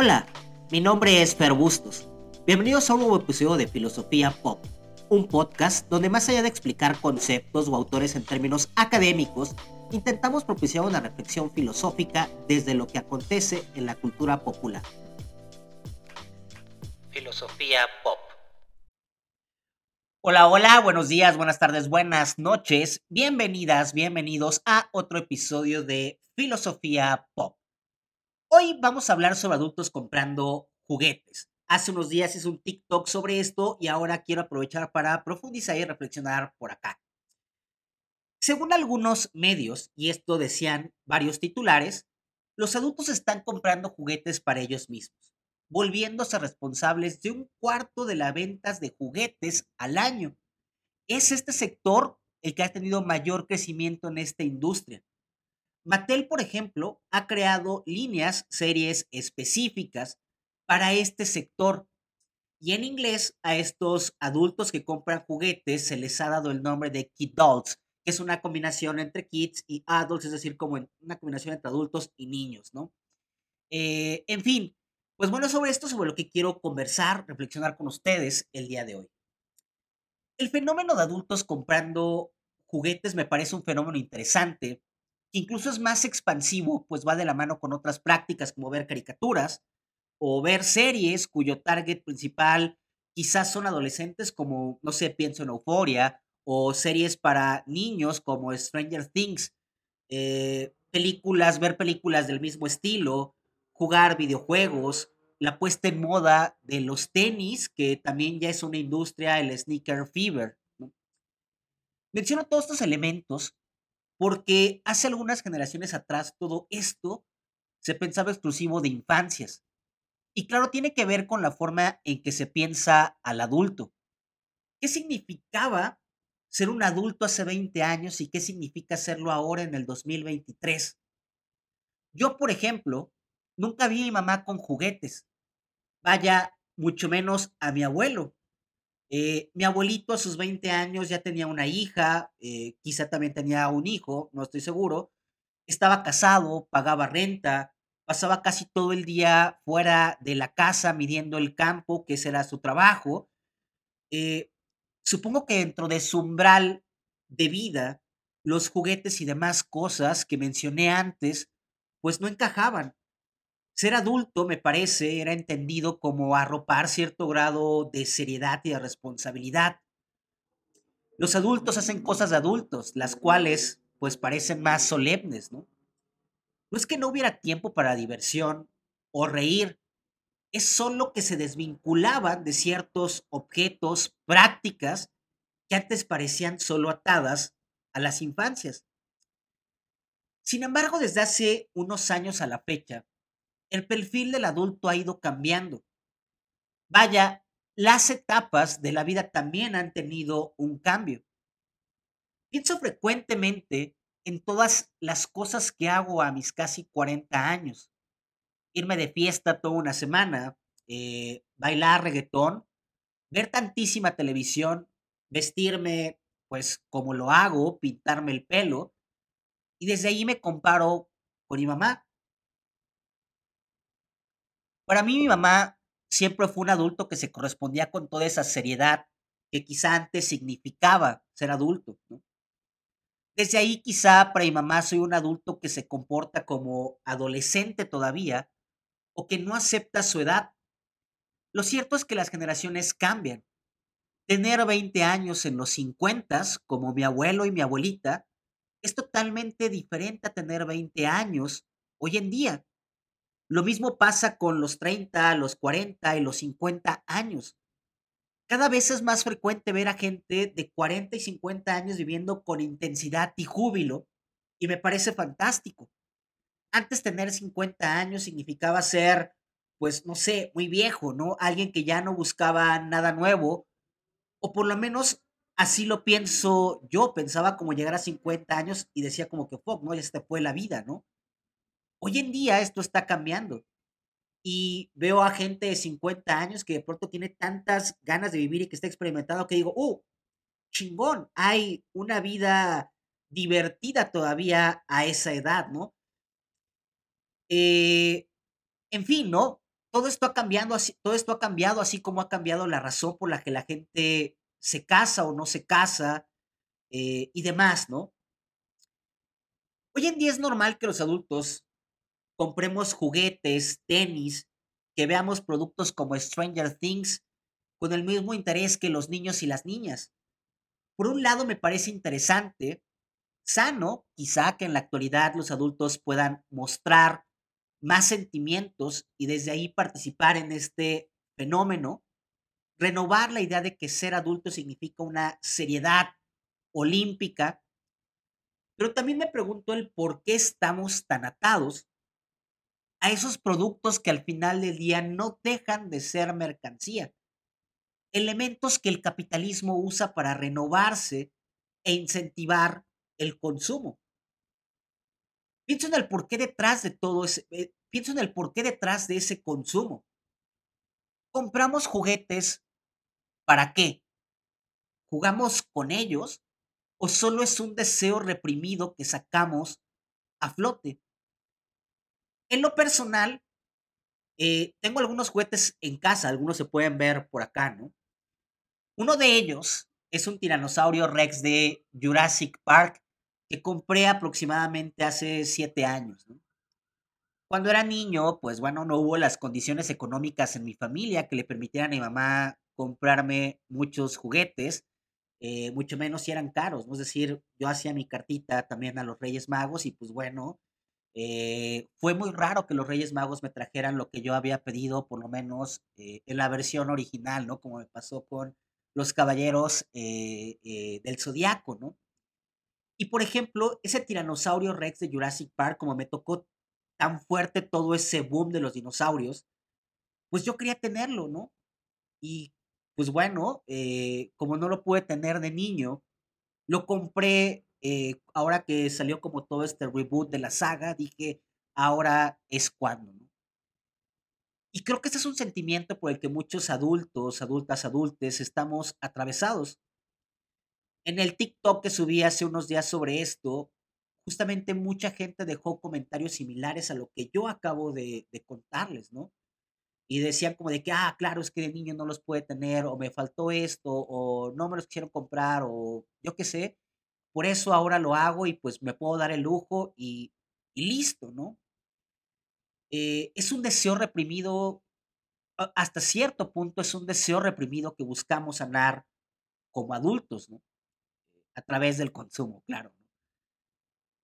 Hola, mi nombre es Fer Bustos. Bienvenidos a un nuevo episodio de Filosofía Pop, un podcast donde más allá de explicar conceptos o autores en términos académicos, intentamos propiciar una reflexión filosófica desde lo que acontece en la cultura popular. Filosofía Pop. Hola, hola, buenos días, buenas tardes, buenas noches. Bienvenidas, bienvenidos a otro episodio de Filosofía Pop. Hoy vamos a hablar sobre adultos comprando juguetes. Hace unos días hice un TikTok sobre esto y ahora quiero aprovechar para profundizar y reflexionar por acá. Según algunos medios, y esto decían varios titulares, los adultos están comprando juguetes para ellos mismos, volviéndose responsables de un cuarto de las ventas de juguetes al año. Es este sector el que ha tenido mayor crecimiento en esta industria. Mattel, por ejemplo, ha creado líneas, series específicas para este sector. Y en inglés a estos adultos que compran juguetes se les ha dado el nombre de Kid Dolls, que es una combinación entre kids y adults, es decir, como una combinación entre adultos y niños, ¿no? Eh, en fin, pues bueno, sobre esto, sobre lo que quiero conversar, reflexionar con ustedes el día de hoy. El fenómeno de adultos comprando juguetes me parece un fenómeno interesante que incluso es más expansivo, pues va de la mano con otras prácticas como ver caricaturas o ver series cuyo target principal quizás son adolescentes como, no sé, pienso en Euphoria, o series para niños como Stranger Things, eh, películas, ver películas del mismo estilo, jugar videojuegos, la puesta en moda de los tenis, que también ya es una industria, el sneaker fever. Menciono todos estos elementos porque hace algunas generaciones atrás todo esto se pensaba exclusivo de infancias. Y claro, tiene que ver con la forma en que se piensa al adulto. ¿Qué significaba ser un adulto hace 20 años y qué significa serlo ahora en el 2023? Yo, por ejemplo, nunca vi a mi mamá con juguetes. Vaya, mucho menos a mi abuelo. Eh, mi abuelito a sus 20 años ya tenía una hija, eh, quizá también tenía un hijo, no estoy seguro. Estaba casado, pagaba renta, pasaba casi todo el día fuera de la casa midiendo el campo, que ese era su trabajo. Eh, supongo que dentro de su umbral de vida, los juguetes y demás cosas que mencioné antes, pues no encajaban. Ser adulto, me parece, era entendido como arropar cierto grado de seriedad y de responsabilidad. Los adultos hacen cosas de adultos, las cuales pues parecen más solemnes, ¿no? No es que no hubiera tiempo para diversión o reír, es solo que se desvinculaban de ciertos objetos, prácticas que antes parecían solo atadas a las infancias. Sin embargo, desde hace unos años a la fecha, el perfil del adulto ha ido cambiando. Vaya, las etapas de la vida también han tenido un cambio. Pienso frecuentemente en todas las cosas que hago a mis casi 40 años. Irme de fiesta toda una semana, eh, bailar reggaetón, ver tantísima televisión, vestirme pues como lo hago, pintarme el pelo, y desde ahí me comparo con mi mamá. Para mí, mi mamá siempre fue un adulto que se correspondía con toda esa seriedad que quizá antes significaba ser adulto. Desde ahí, quizá para mi mamá soy un adulto que se comporta como adolescente todavía o que no acepta su edad. Lo cierto es que las generaciones cambian. Tener 20 años en los 50, como mi abuelo y mi abuelita, es totalmente diferente a tener 20 años hoy en día. Lo mismo pasa con los 30, los 40 y los 50 años. Cada vez es más frecuente ver a gente de 40 y 50 años viviendo con intensidad y júbilo y me parece fantástico. Antes tener 50 años significaba ser, pues, no sé, muy viejo, ¿no? Alguien que ya no buscaba nada nuevo, o por lo menos así lo pienso yo. Pensaba como llegar a 50 años y decía como que, fuck, ¿no? Ya se te fue la vida, ¿no? Hoy en día esto está cambiando y veo a gente de 50 años que de pronto tiene tantas ganas de vivir y que está experimentando que digo, ¡uh! Chingón, hay una vida divertida todavía a esa edad, ¿no? Eh, en fin, ¿no? todo esto ha cambiado así, todo esto ha cambiado así como ha cambiado la razón por la que la gente se casa o no se casa eh, y demás, ¿no? Hoy en día es normal que los adultos compremos juguetes, tenis, que veamos productos como Stranger Things con el mismo interés que los niños y las niñas. Por un lado, me parece interesante, sano, quizá que en la actualidad los adultos puedan mostrar más sentimientos y desde ahí participar en este fenómeno, renovar la idea de que ser adulto significa una seriedad olímpica, pero también me pregunto el por qué estamos tan atados a esos productos que al final del día no dejan de ser mercancía, elementos que el capitalismo usa para renovarse e incentivar el consumo. Pienso en el porqué detrás de todo ese, eh, pienso en el porqué detrás de ese consumo. Compramos juguetes, ¿para qué? ¿Jugamos con ellos o solo es un deseo reprimido que sacamos a flote? En lo personal, eh, tengo algunos juguetes en casa, algunos se pueden ver por acá, ¿no? Uno de ellos es un tiranosaurio Rex de Jurassic Park que compré aproximadamente hace siete años. Cuando era niño, pues bueno, no hubo las condiciones económicas en mi familia que le permitieran a mi mamá comprarme muchos juguetes, eh, mucho menos si eran caros, ¿no? Es decir, yo hacía mi cartita también a los Reyes Magos y pues bueno, eh, fue muy raro que los Reyes Magos me trajeran lo que yo había pedido, por lo menos eh, en la versión original, ¿no? Como me pasó con los Caballeros del Zodiaco, ¿no? Y por ejemplo, ese tiranosaurio Rex de Jurassic Park, como me tocó tan fuerte todo ese boom de los dinosaurios, pues yo quería tenerlo, ¿no? Y pues bueno, eh, como no lo pude tener de niño, lo compré eh, ahora que salió como todo este reboot de la saga, dije, ahora es cuando, ¿no? Y creo que este es un sentimiento por el que muchos adultos, adultas, adultes estamos atravesados. En el TikTok que subí hace unos días sobre esto, justamente mucha gente dejó comentarios similares a lo que yo acabo de, contarles, ¿no? Y decían como de que, ah, claro, es que de niño no los puede tener, o me faltó esto, o no me los quisieron comprar, o yo qué sé. Por eso ahora lo hago y pues me puedo dar el lujo y, listo, ¿no? Eh, es un deseo reprimido, hasta cierto punto es un deseo reprimido que buscamos sanar como adultos, ¿no? a través del consumo, claro.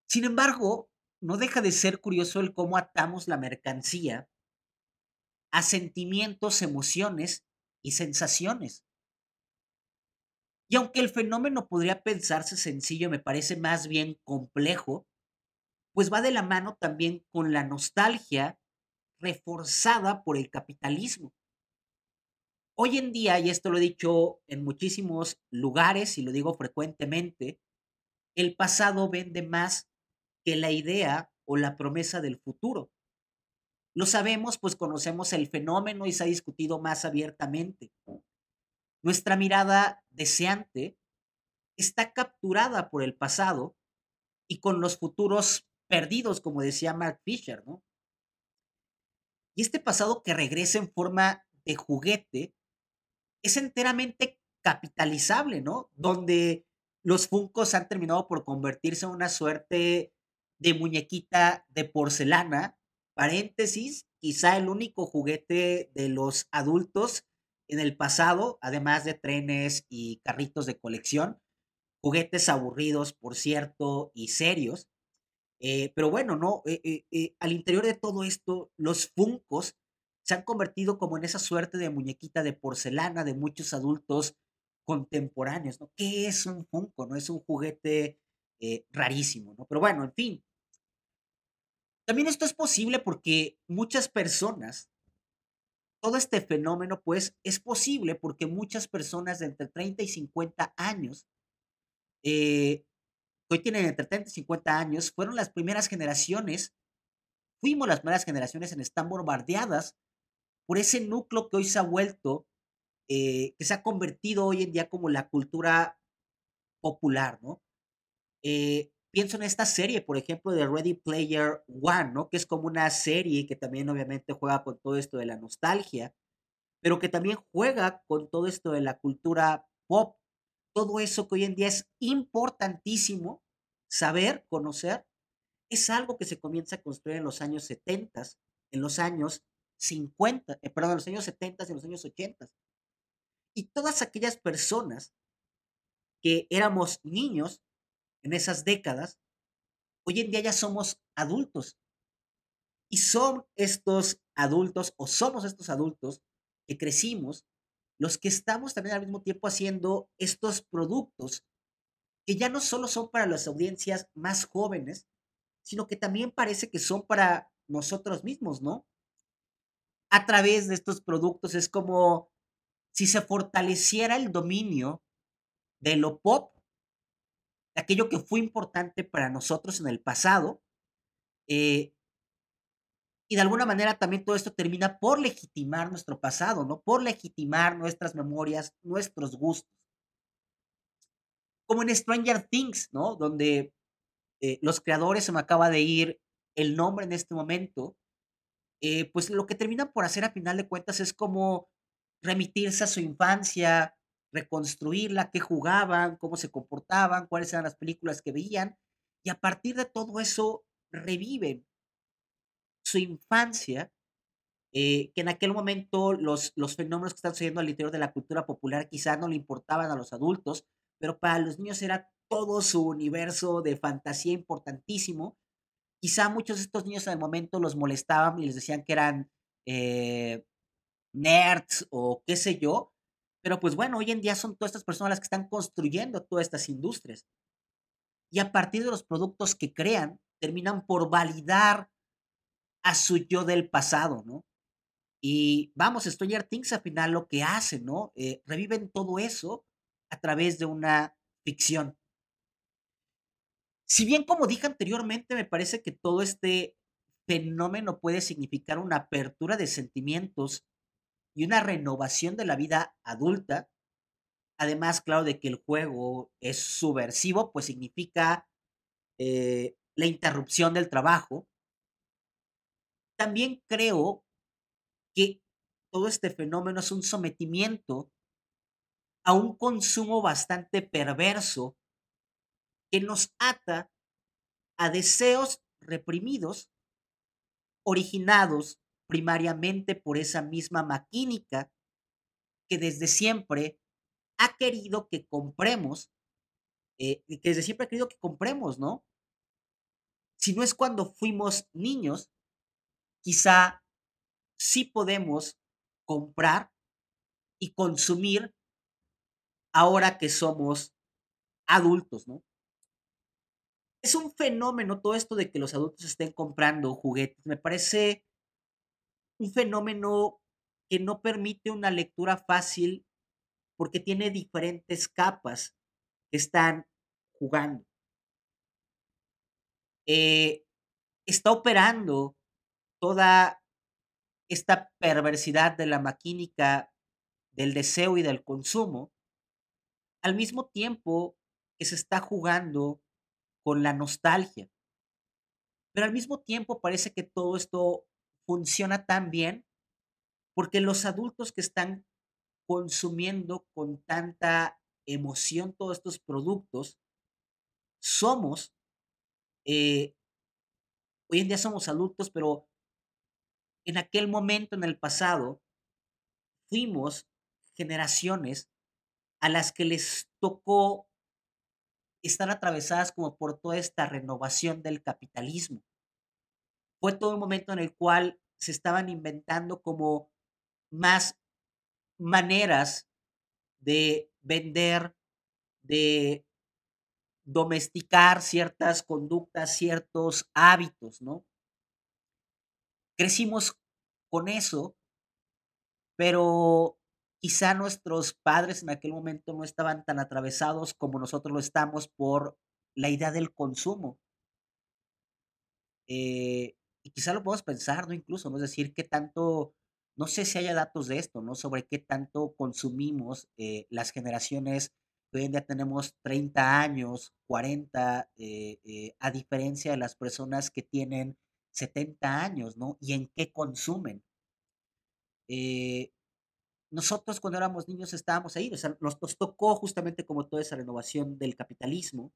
Sin embargo, no deja de ser curioso el cómo atamos la mercancía a sentimientos, emociones y sensaciones. Y aunque el fenómeno podría pensarse sencillo, me parece más bien complejo, pues va de la mano también con la nostalgia reforzada por el capitalismo. Hoy en día, y esto lo he dicho en muchísimos lugares y lo digo frecuentemente, el pasado vende más que la idea o la promesa del futuro. Lo sabemos, pues conocemos el fenómeno y se ha discutido más abiertamente. Nuestra mirada deseante está capturada por el pasado y con los futuros perdidos, como decía Mark Fisher, ¿no? Y este pasado que regresa en forma de juguete es enteramente capitalizable, ¿no? Donde los Funcos han terminado por convertirse en una suerte de muñequita de porcelana, paréntesis, quizá el único juguete de los adultos en el pasado, además de trenes y carritos de colección, juguetes aburridos, por cierto, y serios. Eh, pero bueno, ¿no? Eh, eh, al interior de todo esto, los Funcos se han convertido como en esa suerte de muñequita de porcelana de muchos adultos contemporáneos, ¿no? ¿Qué es un Funko? ¿No? Es un juguete rarísimo, ¿no? Pero bueno, en fin. También esto es posible porque muchas personas, todo este fenómeno, pues, es posible porque muchas personas de entre 30 y 50 años, eh, hoy tienen entre 30 y 50 años, fueron las primeras generaciones, fuimos las primeras generaciones en estar bombardeadas por ese núcleo que hoy se ha vuelto, eh, que se ha convertido hoy en día como la cultura popular, ¿no? Eh, pienso en esta serie, por ejemplo, de Ready Player One, ¿no? Que es como una serie que también obviamente juega con todo esto de la nostalgia, pero que también juega con todo esto de la cultura pop, todo eso que hoy en día es importantísimo saber, conocer, es algo que se comienza a construir en los años 70, en los años 50, eh, perdón, en los años 70 y en los años 80. Y todas aquellas personas que éramos niños en esas décadas, hoy en día ya somos adultos. Y son estos adultos o somos estos adultos que crecimos los que estamos también al mismo tiempo haciendo estos productos que ya no solo son para las audiencias más jóvenes, sino que también parece que son para nosotros mismos, ¿no? A través de estos productos es como si se fortaleciera el dominio de lo pop, aquello que fue importante para nosotros en el pasado, eh, y de alguna manera también todo esto termina por legitimar nuestro pasado, ¿no? Por legitimar nuestras memorias, nuestros gustos. Como en Stranger Things, ¿no? Donde eh, los creadores, se me acaba de ir el nombre en este momento, eh, pues lo que terminan por hacer a final de cuentas es como remitirse a su infancia, reconstruirla, qué jugaban, cómo se comportaban, cuáles eran las películas que veían, y a partir de todo eso reviven su infancia, eh, que en aquel momento los, los fenómenos que están sucediendo al interior de la cultura popular quizá no le importaban a los adultos, pero para los niños era todo su universo de fantasía importantísimo. Quizá muchos de estos niños el momento los molestaban y les decían que eran eh, nerds o qué sé yo, pero pues bueno, hoy en día son todas estas personas las que están construyendo todas estas industrias. Y a partir de los productos que crean, terminan por validar a su yo del pasado, ¿no? Y vamos, Stranger Things al final lo que hace, ¿no? Eh, reviven todo eso a través de una ficción. Si bien, como dije anteriormente, me parece que todo este fenómeno puede significar una apertura de sentimientos y una renovación de la vida adulta, además, claro, de que el juego es subversivo, pues significa eh, la interrupción del trabajo, también creo que todo este fenómeno es un sometimiento a un consumo bastante perverso que nos ata a deseos reprimidos originados primariamente por esa misma maquínica que desde siempre ha querido que compremos, eh, que desde siempre ha querido que compremos, ¿no? Si no es cuando fuimos niños, quizá sí podemos comprar y consumir ahora que somos adultos, ¿no? Es un fenómeno todo esto de que los adultos estén comprando juguetes. Me parece un fenómeno que no permite una lectura fácil porque tiene diferentes capas que están jugando. Eh, está operando toda esta perversidad de la maquínica del deseo y del consumo, al mismo tiempo que se está jugando con la nostalgia. Pero al mismo tiempo parece que todo esto funciona tan bien porque los adultos que están consumiendo con tanta emoción todos estos productos, somos, eh, hoy en día somos adultos, pero en aquel momento en el pasado fuimos generaciones a las que les tocó estar atravesadas como por toda esta renovación del capitalismo. Fue todo un momento en el cual se estaban inventando como más maneras de vender, de domesticar ciertas conductas, ciertos hábitos, ¿no? Crecimos con eso, pero quizá nuestros padres en aquel momento no estaban tan atravesados como nosotros lo estamos por la idea del consumo. Eh, y quizá lo podemos pensar, ¿no? Incluso, ¿no? Es decir, qué tanto, no sé si haya datos de esto, ¿no? Sobre qué tanto consumimos eh, las generaciones que hoy en día tenemos 30 años, 40, eh, eh, a diferencia de las personas que tienen 70 años, ¿no? Y en qué consumen. Eh, nosotros cuando éramos niños estábamos ahí, o sea, nos, nos tocó justamente como toda esa renovación del capitalismo.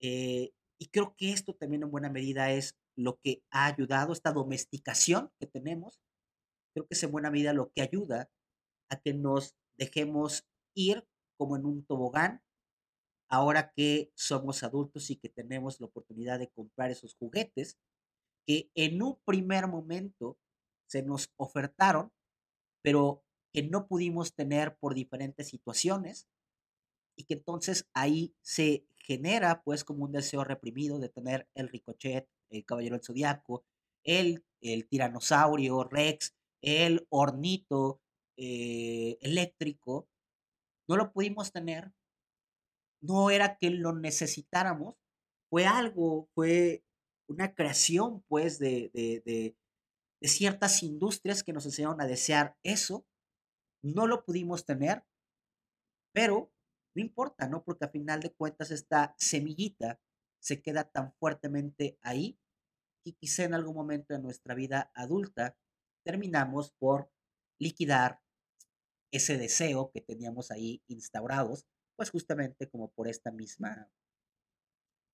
y creo que esto también en buena medida es lo que ha ayudado, esta domesticación que tenemos, creo que es en buena medida lo que ayuda a que nos dejemos ir como en un tobogán, ahora que somos adultos y que tenemos la oportunidad de comprar esos juguetes que en un primer momento se nos ofertaron, pero que no pudimos tener por diferentes situaciones y que entonces ahí se genera pues como un deseo reprimido de tener el ricochet, el caballero del zodiaco, el, el tiranosaurio Rex, el hornito eh, eléctrico, no lo pudimos tener, no era que lo necesitáramos, fue algo, fue una creación, pues, de, de, de, de ciertas industrias que nos enseñaron a desear eso, no lo pudimos tener, pero no importa, ¿no? Porque a final de cuentas esta semillita se queda tan fuertemente ahí y quizá en algún momento de nuestra vida adulta terminamos por liquidar ese deseo que teníamos ahí instaurados, pues justamente como por esta misma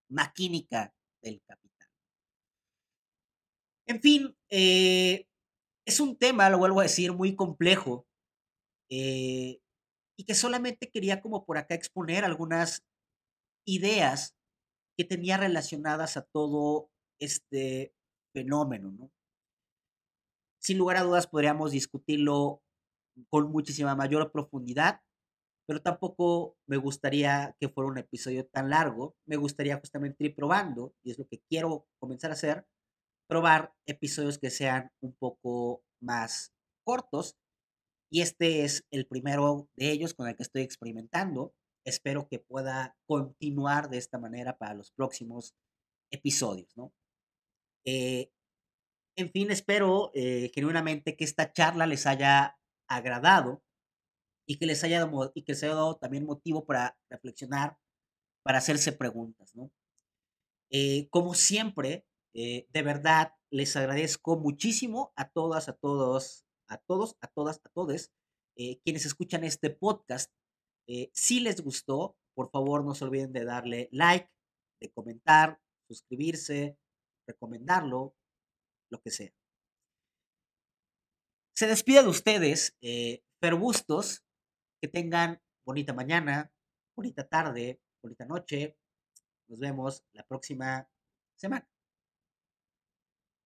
maquínica del capital. En fin, eh, es un tema, lo vuelvo a decir, muy complejo eh, y que solamente quería como por acá exponer algunas ideas que tenía relacionadas a todo este fenómeno, ¿no? Sin lugar a dudas podríamos discutirlo con muchísima mayor profundidad, pero tampoco me gustaría que fuera un episodio tan largo. Me gustaría justamente ir probando, y es lo que quiero comenzar a hacer, probar episodios que sean un poco más cortos. Y este es el primero de ellos con el que estoy experimentando. Espero que pueda continuar de esta manera para los próximos episodios, ¿no? Eh, en fin, espero eh, genuinamente que esta charla les haya agradado y que les haya dado, y que les haya dado también motivo para reflexionar, para hacerse preguntas, ¿no? Eh, como siempre, eh, de verdad, les agradezco muchísimo a todas, a todos, a todos, a todas, a todos quienes escuchan este podcast. Si les gustó, por favor, no se olviden de darle like, de comentar, suscribirse, recomendarlo, lo que sea. Se despide de ustedes, eh, Bustos. Que tengan bonita mañana, bonita tarde, bonita noche. Nos vemos la próxima semana.